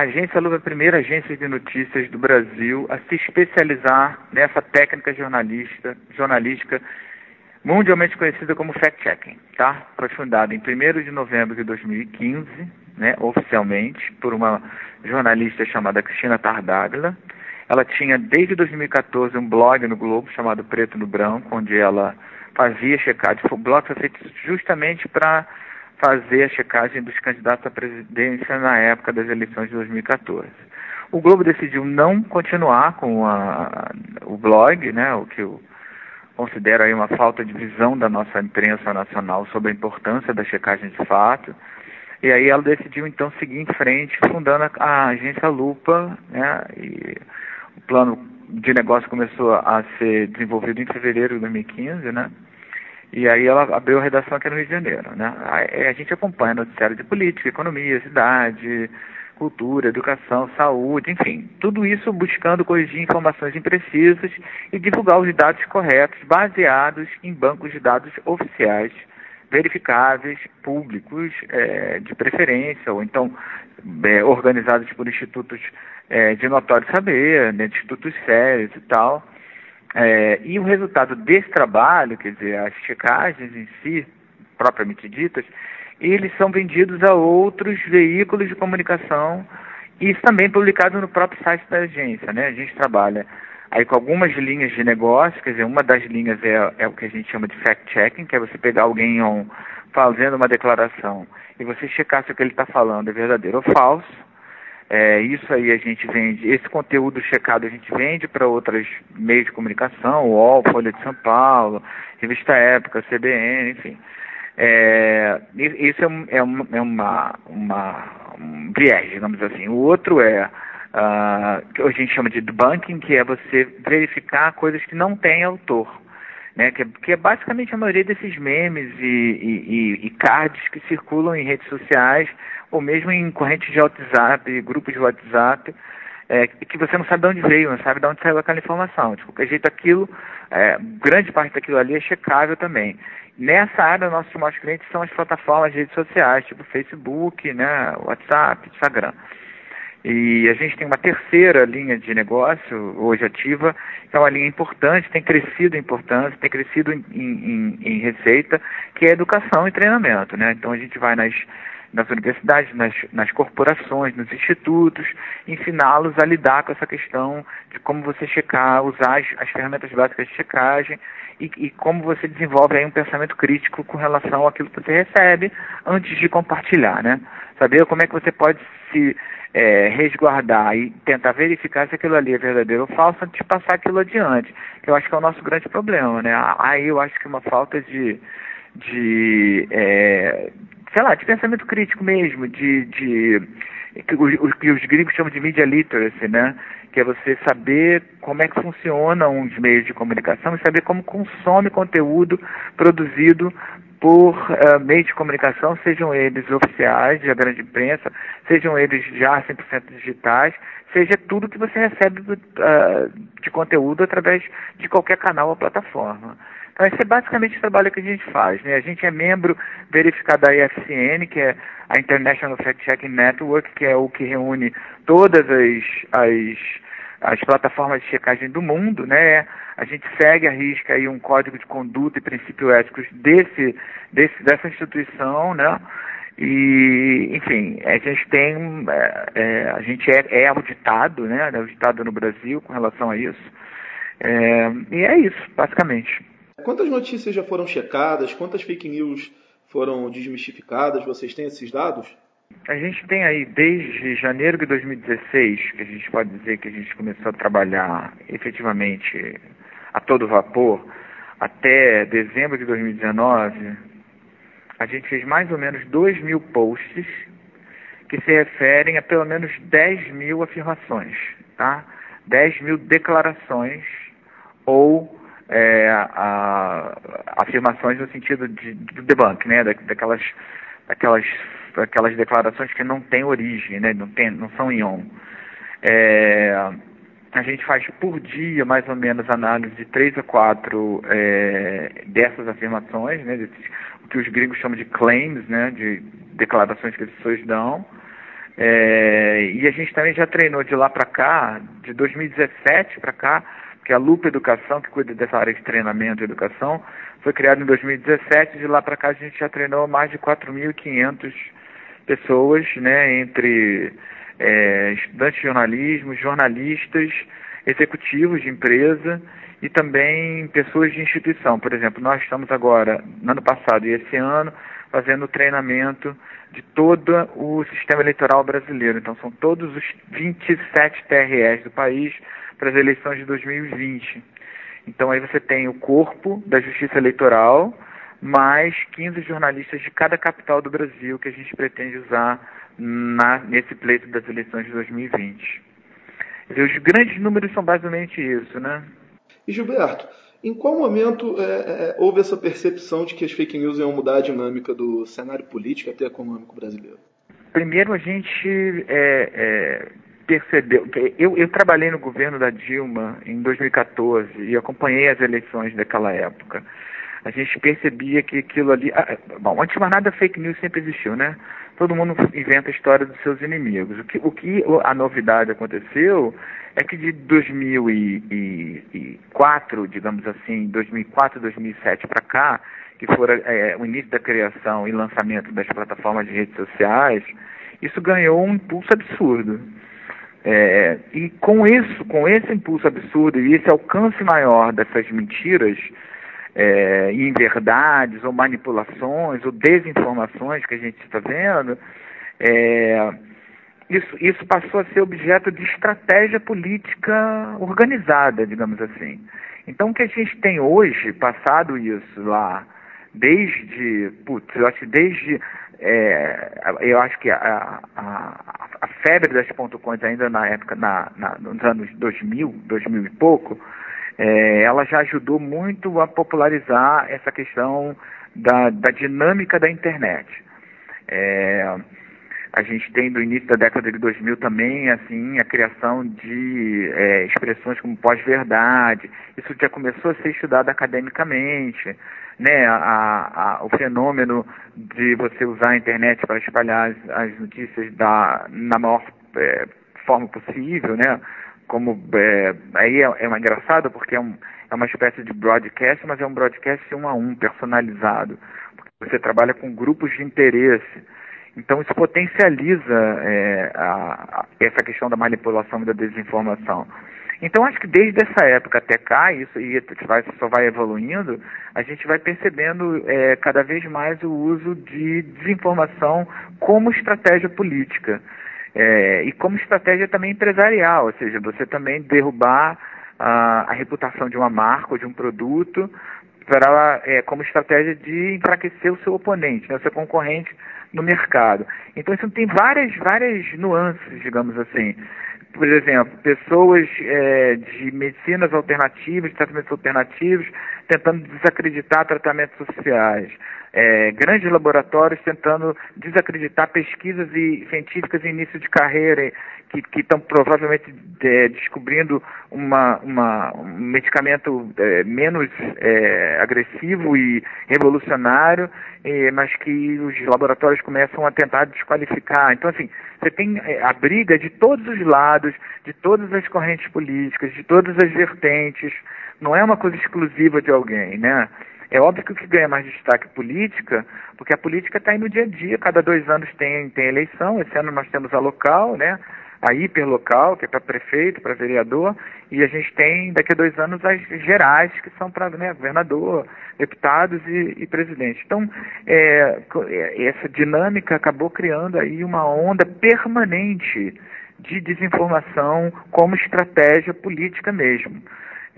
a agência Luva é a primeira agência de notícias do Brasil a se especializar nessa técnica jornalista, jornalística mundialmente conhecida como fact-checking, tá? Foi fundada em 1 de novembro de 2015, né, oficialmente, por uma jornalista chamada Cristina Tardáglia. Ela tinha, desde 2014, um blog no Globo chamado Preto no Branco, onde ela fazia checagem. O blog foi feito justamente para fazer a checagem dos candidatos à presidência na época das eleições de 2014. O Globo decidiu não continuar com a, o blog, né, o que eu considero aí uma falta de visão da nossa imprensa nacional sobre a importância da checagem de fato. E aí ela decidiu então seguir em frente, fundando a, a agência Lupa, né, e o plano de negócio começou a ser desenvolvido em fevereiro de 2015, né? E aí ela abriu a redação aqui no Rio de Janeiro, né? A, a gente acompanha noticiário de política, economia, cidade, cultura, educação, saúde, enfim, tudo isso buscando corrigir informações imprecisas e divulgar os dados corretos baseados em bancos de dados oficiais, verificáveis, públicos, é, de preferência, ou então é, organizados por institutos é, de notório saber, né, institutos sérios e tal, é, e o resultado desse trabalho, quer dizer, as checagens em si, propriamente ditas, eles são vendidos a outros veículos de comunicação e isso também publicado no próprio site da agência, né? A gente trabalha aí com algumas linhas de negócio, quer dizer, uma das linhas é, é o que a gente chama de fact-checking, que é você pegar alguém on, fazendo uma declaração e você checar se o que ele está falando é verdadeiro ou falso. É, isso aí a gente vende, esse conteúdo checado a gente vende para outros meios de comunicação, UOL, Folha de São Paulo, Revista Época, CBN, enfim. É, isso é, é, uma, é uma, uma, um viés, digamos assim. O outro é, uh, que a gente chama de debunking, que é você verificar coisas que não têm autor. Né, que, é, que é basicamente a maioria desses memes e, e, e, cards que circulam em redes sociais ou mesmo em correntes de WhatsApp, grupos de WhatsApp, é, que você não sabe de onde veio, não sabe de onde saiu aquela informação. De qualquer jeito, aquilo, é, grande parte daquilo ali é checável também. Nessa área, nossos maiores clientes são as plataformas de redes sociais, tipo Facebook, né, WhatsApp, Instagram. E a gente tem uma terceira linha de negócio hoje ativa, que é uma linha importante, tem crescido em importância, tem crescido em, em, em receita, que é educação e treinamento. Né? Então a gente vai nas nas universidades, nas, nas corporações, nos institutos, ensiná-los a lidar com essa questão de como você checar, usar as, as ferramentas básicas de checagem e, e, como você desenvolve aí um pensamento crítico com relação àquilo que você recebe antes de compartilhar, né? Saber como é que você pode se é, resguardar e tentar verificar se aquilo ali é verdadeiro ou falso antes de passar aquilo adiante, eu acho que é o nosso grande problema, né? Aí eu acho que uma falta de de é, sei lá, de pensamento crítico mesmo, de, de que os, que os gringos chamam de media literacy, né? Que é você saber como é que funcionam os meios de comunicação e saber como consome conteúdo produzido por uh, meios de comunicação, sejam eles oficiais, da grande imprensa, sejam eles já 100% digitais, seja tudo que você recebe uh, de conteúdo através de qualquer canal ou plataforma. Então, esse é basicamente o trabalho que a gente faz. Né? A gente é membro verificado da IFCN, que é a International Fact Checking Network, que é o que reúne todas as, as, as plataformas de checagem do mundo. Né? A gente segue a risca aí um código de conduta e princípios éticos desse, desse, dessa instituição, né? E, enfim, a gente tem, é, é, a gente é, é auditado, né? É auditado no Brasil com relação a isso. É, e é isso, basicamente. Quantas notícias já foram checadas? Quantas fake news foram desmistificadas? Vocês têm esses dados? A gente tem aí desde janeiro de 2016, que a gente pode dizer que a gente começou a trabalhar efetivamente a todo vapor, até dezembro de 2019, a gente fez mais ou menos 2 mil posts que se referem a pelo menos 10 mil afirmações, tá? 10 mil declarações ou é, a, afirmações no sentido de, de debunk, né, da, daquelas, daquelas, daquelas declarações que não têm origem, né, não, tem, não são ion. É, a gente faz por dia, mais ou menos, análise de três a quatro é, dessas afirmações, né, desses, o que os gringos chamam de claims, né, de declarações que as pessoas dão. É, e a gente também já treinou de lá para cá, de 2017 para cá, que a Lupa Educação, que cuida dessa área de treinamento e educação, foi criada em 2017. De lá para cá a gente já treinou mais de 4.500 pessoas, né, entre é, estudantes de jornalismo, jornalistas, executivos de empresa e também pessoas de instituição. Por exemplo, nós estamos agora, no ano passado e esse ano, fazendo treinamento de todo o sistema eleitoral brasileiro. Então, são todos os 27 TREs do país para as eleições de 2020. Então, aí você tem o corpo da Justiça Eleitoral, mais 15 jornalistas de cada capital do Brasil que a gente pretende usar na, nesse pleito das eleições de 2020. E os grandes números são basicamente isso, né? E Gilberto, em qual momento é, é, houve essa percepção de que as fake news iam mudar a dinâmica do cenário político até econômico brasileiro? Primeiro, a gente é, é percebeu. Eu, eu trabalhei no governo da Dilma em 2014 e acompanhei as eleições daquela época a gente percebia que aquilo ali. Ah, bom, antes de mais nada, fake news sempre existiu, né? Todo mundo inventa a história dos seus inimigos. O que, o que a novidade aconteceu é que de 2004, digamos assim, 2004, 2007 para cá, que foi é, o início da criação e lançamento das plataformas de redes sociais, isso ganhou um impulso absurdo. É, e com isso, com esse impulso absurdo e esse alcance maior dessas mentiras, é, inverdades ou manipulações ou desinformações que a gente está vendo, é, isso, isso passou a ser objeto de estratégia política organizada, digamos assim. Então, o que a gente tem hoje, passado isso lá, desde, putz, eu acho que desde, é, eu acho que a, a, a febre das coins ainda na época, na, na, nos anos 2000, 2000 e pouco, é, ela já ajudou muito a popularizar essa questão da, da dinâmica da internet. É, a gente tem do início da década de 2000 também assim a criação de é, expressões como pós-verdade. Isso já começou a ser estudado academicamente, né? A, a, o fenômeno de você usar a internet para espalhar as, as notícias da, na maior é, forma possível, né? Como é, aí é, é engraçado porque é, um, é uma espécie de broadcast, mas é um broadcast um a um, personalizado. Você trabalha com grupos de interesse. Então isso potencializa é, a, a, essa questão da manipulação e da desinformação. Então acho que desde essa época até cá, isso e vai, só vai evoluindo, a gente vai percebendo é, cada vez mais o uso de desinformação como estratégia política. É, e como estratégia também empresarial, ou seja, você também derrubar a, a reputação de uma marca ou de um produto para, é, como estratégia de enfraquecer o seu oponente, né, o seu concorrente no mercado. Então isso tem várias, várias nuances, digamos assim. Por exemplo, pessoas é, de medicinas alternativas, tratamentos alternativos, tentando desacreditar tratamentos sociais é, grandes laboratórios tentando desacreditar pesquisas e científicas em início de carreira que estão provavelmente é, descobrindo uma, uma, um medicamento é, menos é, agressivo e revolucionário, mas que os laboratórios começam a tentar desqualificar. Então, assim, você tem é, a briga de todos os lados, de todas as correntes políticas, de todas as vertentes. Não é uma coisa exclusiva de alguém, né? É óbvio que o que ganha mais destaque é política, porque a política está aí no dia a dia, cada dois anos tem, tem eleição, esse ano nós temos a local, né? a hiperlocal, que é para prefeito, para vereador, e a gente tem daqui a dois anos as gerais, que são para né, governador, deputados e, e presidente. Então, é, é, essa dinâmica acabou criando aí uma onda permanente de desinformação como estratégia política mesmo.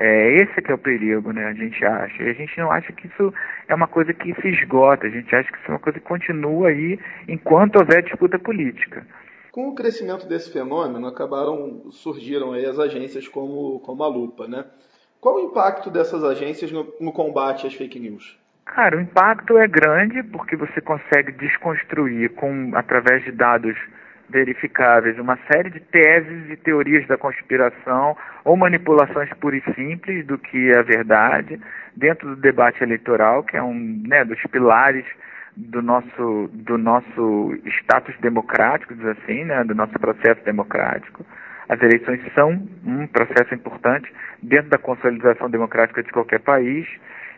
É, esse que é o perigo, né? A gente acha. E a gente não acha que isso é uma coisa que se esgota. A gente acha que isso é uma coisa que continua aí enquanto houver disputa política. Com o crescimento desse fenômeno, acabaram surgiram aí as agências como, como a Lupa, né? Qual o impacto dessas agências no, no combate às fake news? Cara, o impacto é grande porque você consegue desconstruir com através de dados verificáveis uma série de teses e teorias da conspiração ou manipulações puras e simples do que é verdade dentro do debate eleitoral, que é um né, dos pilares do nosso, do nosso status democrático, diz assim, né, do nosso processo democrático. As eleições são um processo importante dentro da consolidação democrática de qualquer país.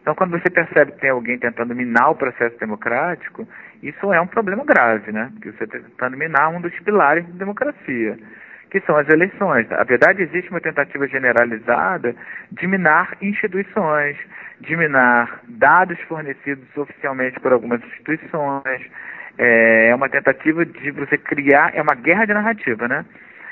Então, quando você percebe que tem alguém tentando minar o processo democrático, isso é um problema grave, né? Porque você está tentando minar um dos pilares da democracia, que são as eleições. A verdade, existe uma tentativa generalizada de minar instituições, de minar dados fornecidos oficialmente por algumas instituições. É, é uma tentativa de você criar, é uma guerra de narrativa, né?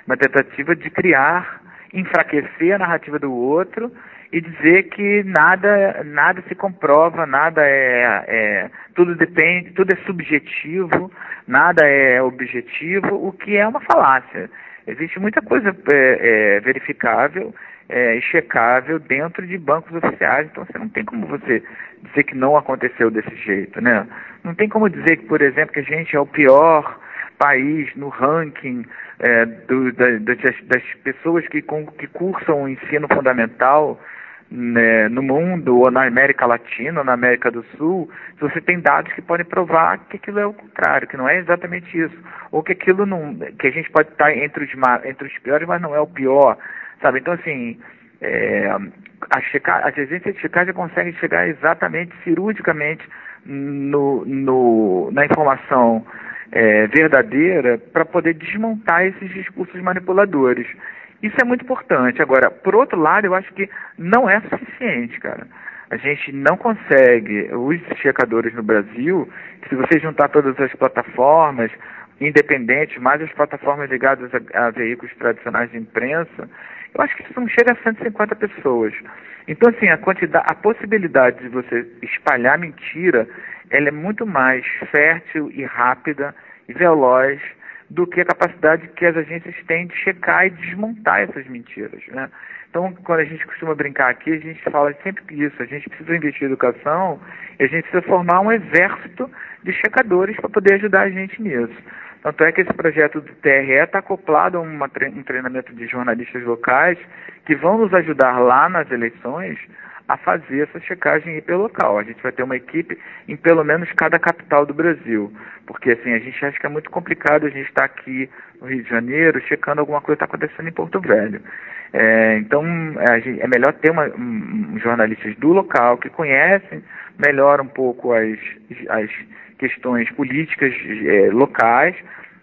Uma tentativa de criar, enfraquecer a narrativa do outro e dizer que nada, nada se comprova, nada é, é, tudo depende, tudo é subjetivo, nada é objetivo, o que é uma falácia. Existe muita coisa é, é, verificável é, checável dentro de bancos oficiais, então você não tem como você dizer que não aconteceu desse jeito, né? Não tem como dizer que, por exemplo, que a gente é o pior país no ranking é, do, da, das, das, pessoas que, com, que cursam o ensino fundamental né, no mundo, ou na América Latina, ou na América do Sul, se você tem dados que podem provar que aquilo é o contrário, que não é exatamente isso, ou que aquilo não, que a gente pode estar entre os, entre os piores, mas não é o pior, sabe? Então, assim, é, a checar, as agências de checagem conseguem chegar exatamente, cirurgicamente, no, no, na informação é, verdadeira para poder desmontar esses discursos manipuladores. Isso é muito importante. Agora, por outro lado, eu acho que não é suficiente, cara. A gente não consegue, os checadores no Brasil, se você juntar todas as plataformas, independentes, mais as plataformas ligadas a, a veículos tradicionais de imprensa, eu acho que isso não chega a 150 pessoas. Então, assim, a quantidade, a possibilidade de você espalhar mentira, ela é muito mais fértil e rápida e veloz do que a capacidade que as agências têm de checar e desmontar essas mentiras, né? Então, quando a gente costuma brincar aqui, a gente fala sempre isso, a gente precisa investir em educação e a gente precisa formar um exército de checadores para poder ajudar a gente nisso. Tanto é que esse projeto do TRE está acoplado a uma, um treinamento de jornalistas locais que vão nos ajudar lá nas eleições a fazer essa checagem hiperlocal. A gente vai ter uma equipe em pelo menos cada capital do Brasil, porque assim a gente acha que é muito complicado a gente estar aqui no Rio de Janeiro checando alguma coisa que está acontecendo em Porto Velho. É, então é, gente, é melhor ter uma, um, jornalistas do local que conhecem melhor um pouco as, as questões políticas é, locais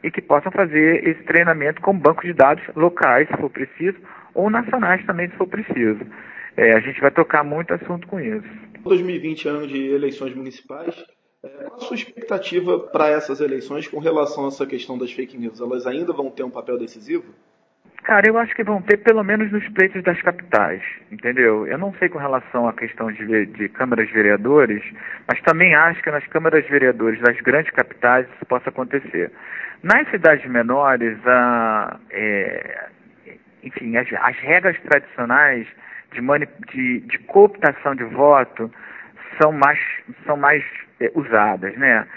e que possam fazer esse treinamento com bancos de dados locais, se for preciso, ou nacionais também, se for preciso. É, a gente vai tocar muito assunto com isso. 2020, ano de eleições municipais, é, qual a sua expectativa para essas eleições com relação a essa questão das fake news? Elas ainda vão ter um papel decisivo? Cara, eu acho que vão ter pelo menos nos pleitos das capitais, entendeu? Eu não sei com relação à questão de, de câmaras vereadores, mas também acho que nas câmaras vereadores das grandes capitais isso possa acontecer. Nas cidades menores, a, é, enfim, as, as regras tradicionais de, de, de cooptação de voto são mais, são mais é, usadas, né?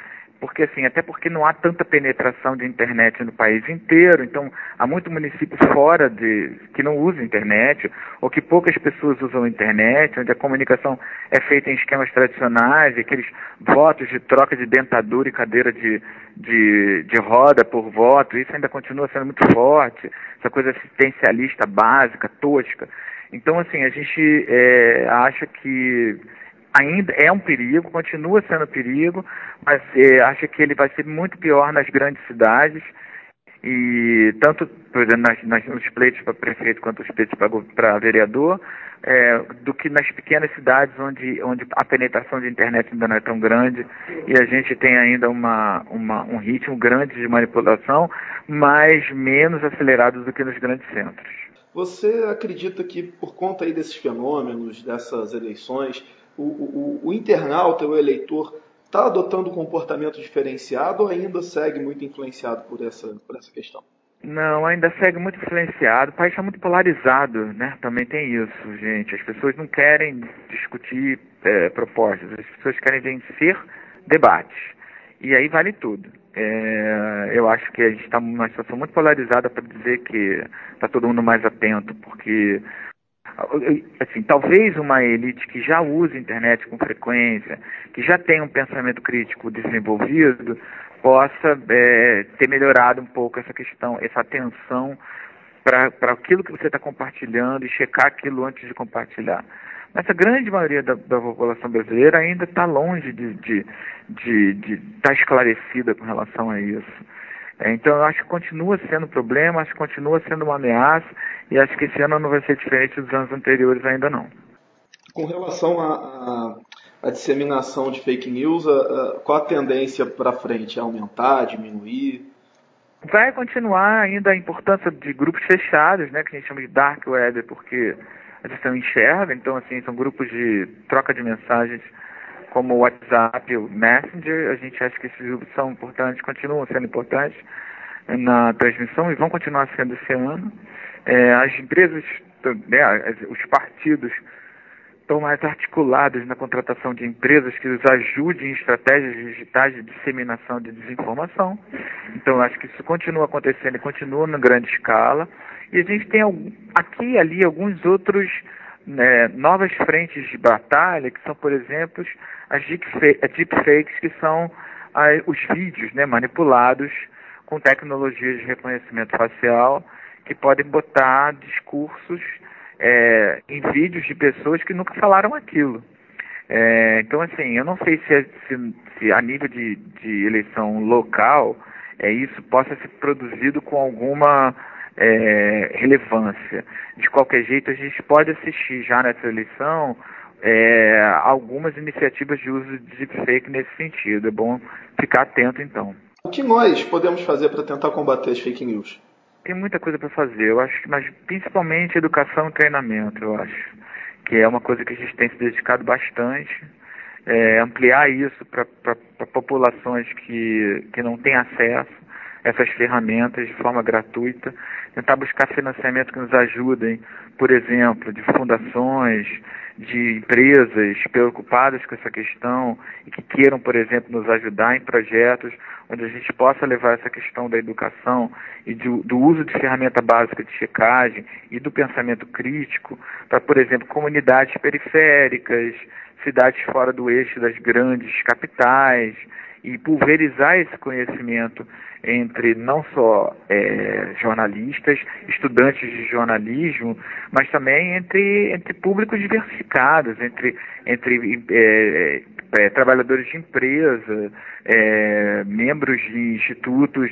Porque assim, até porque não há tanta penetração de internet no país inteiro, então há muito município fora de que não usa internet, ou que poucas pessoas usam internet, onde a comunicação é feita em esquemas tradicionais, aqueles votos de troca de dentadura e cadeira de, de, de roda por voto, isso ainda continua sendo muito forte, essa coisa assistencialista básica, tosca. Então, assim, a gente é, acha que ainda é um perigo, continua sendo perigo, mas é, acha que ele vai ser muito pior nas grandes cidades e tanto, por exemplo, nas, nas, nos pleitos para prefeito quanto os pleitos para vereador, é, do que nas pequenas cidades onde, onde a penetração de internet ainda não é tão grande e a gente tem ainda uma, uma, um ritmo grande de manipulação, mas menos acelerado do que nos grandes centros. Você acredita que por conta aí desses fenômenos, dessas eleições, o, o, o internauta, o eleitor, está adotando um comportamento diferenciado ou ainda segue muito influenciado por essa, por essa questão? Não, ainda segue muito influenciado. O país está muito polarizado, né? Também tem isso, gente. As pessoas não querem discutir é, propostas, as pessoas querem vencer debates. E aí vale tudo. É, eu acho que a gente está numa situação muito polarizada para dizer que está todo mundo mais atento, porque assim, talvez uma elite que já usa a internet com frequência, que já tem um pensamento crítico desenvolvido, possa é, ter melhorado um pouco essa questão, essa atenção para aquilo que você está compartilhando e checar aquilo antes de compartilhar. Mas a grande maioria da, da população brasileira ainda está longe de estar de, de, de tá esclarecida com relação a isso. É, então eu acho que continua sendo um problema, acho que continua sendo uma ameaça e acho que esse ano não vai ser diferente dos anos anteriores ainda não. Com relação à disseminação de fake news, a, a, qual a tendência para frente? É aumentar, diminuir? Vai continuar ainda a importância de grupos fechados, né, que a gente chama de dark web, porque a gente não enxerga, então assim, são grupos de troca de mensagens como o WhatsApp, o Messenger, a gente acha que esses grupos são importantes, continuam sendo importantes na transmissão e vão continuar sendo esse ano. É, as empresas, né, os partidos estão mais articulados na contratação de empresas que os ajudem em estratégias digitais de disseminação de desinformação. Então, acho que isso continua acontecendo e continua na grande escala. E a gente tem aqui e ali alguns outros né, novas frentes de batalha, que são, por exemplo, as deepfakes, que são os vídeos né, manipulados com tecnologias de reconhecimento facial que podem botar discursos é, em vídeos de pessoas que nunca falaram aquilo. É, então, assim, eu não sei se, se, se a nível de, de eleição local é, isso possa ser produzido com alguma é, relevância. De qualquer jeito, a gente pode assistir já nessa eleição é, algumas iniciativas de uso de deepfake nesse sentido. É bom ficar atento, então. O que nós podemos fazer para tentar combater as fake news? Tem muita coisa para fazer, eu acho, mas principalmente educação e treinamento, eu acho, que é uma coisa que a gente tem se dedicado bastante. É, ampliar isso para populações que, que não têm acesso essas ferramentas de forma gratuita. Tentar buscar financiamento que nos ajudem, por exemplo, de fundações, de empresas preocupadas com essa questão e que queiram, por exemplo, nos ajudar em projetos onde a gente possa levar essa questão da educação e do, do uso de ferramenta básica de checagem e do pensamento crítico para, por exemplo, comunidades periféricas, cidades fora do eixo das grandes capitais e pulverizar esse conhecimento entre não só é, jornalistas, estudantes de jornalismo, mas também entre, entre públicos diversificados, entre, entre é, é, trabalhadores de empresa, é, membros de institutos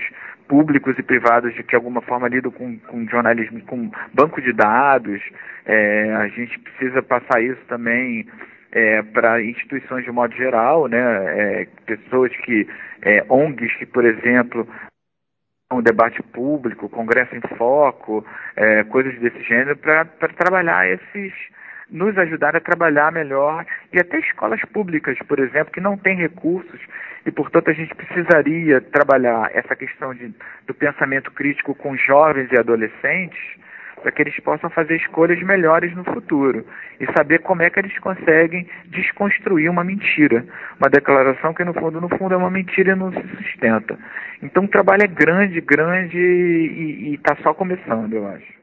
públicos e privados de que de alguma forma lidam com, com jornalismo, com banco de dados. É, a gente precisa passar isso também é, para instituições de modo geral, né, é, pessoas que, é, ONGs que, por exemplo, um debate público, congresso em foco, é, coisas desse gênero, para trabalhar esses, nos ajudar a trabalhar melhor, e até escolas públicas, por exemplo, que não têm recursos, e portanto a gente precisaria trabalhar essa questão de, do pensamento crítico com jovens e adolescentes, para que eles possam fazer escolhas melhores no futuro e saber como é que eles conseguem desconstruir uma mentira, uma declaração que no fundo, no fundo é uma mentira e não se sustenta. Então o trabalho é grande, grande e está só começando, eu acho.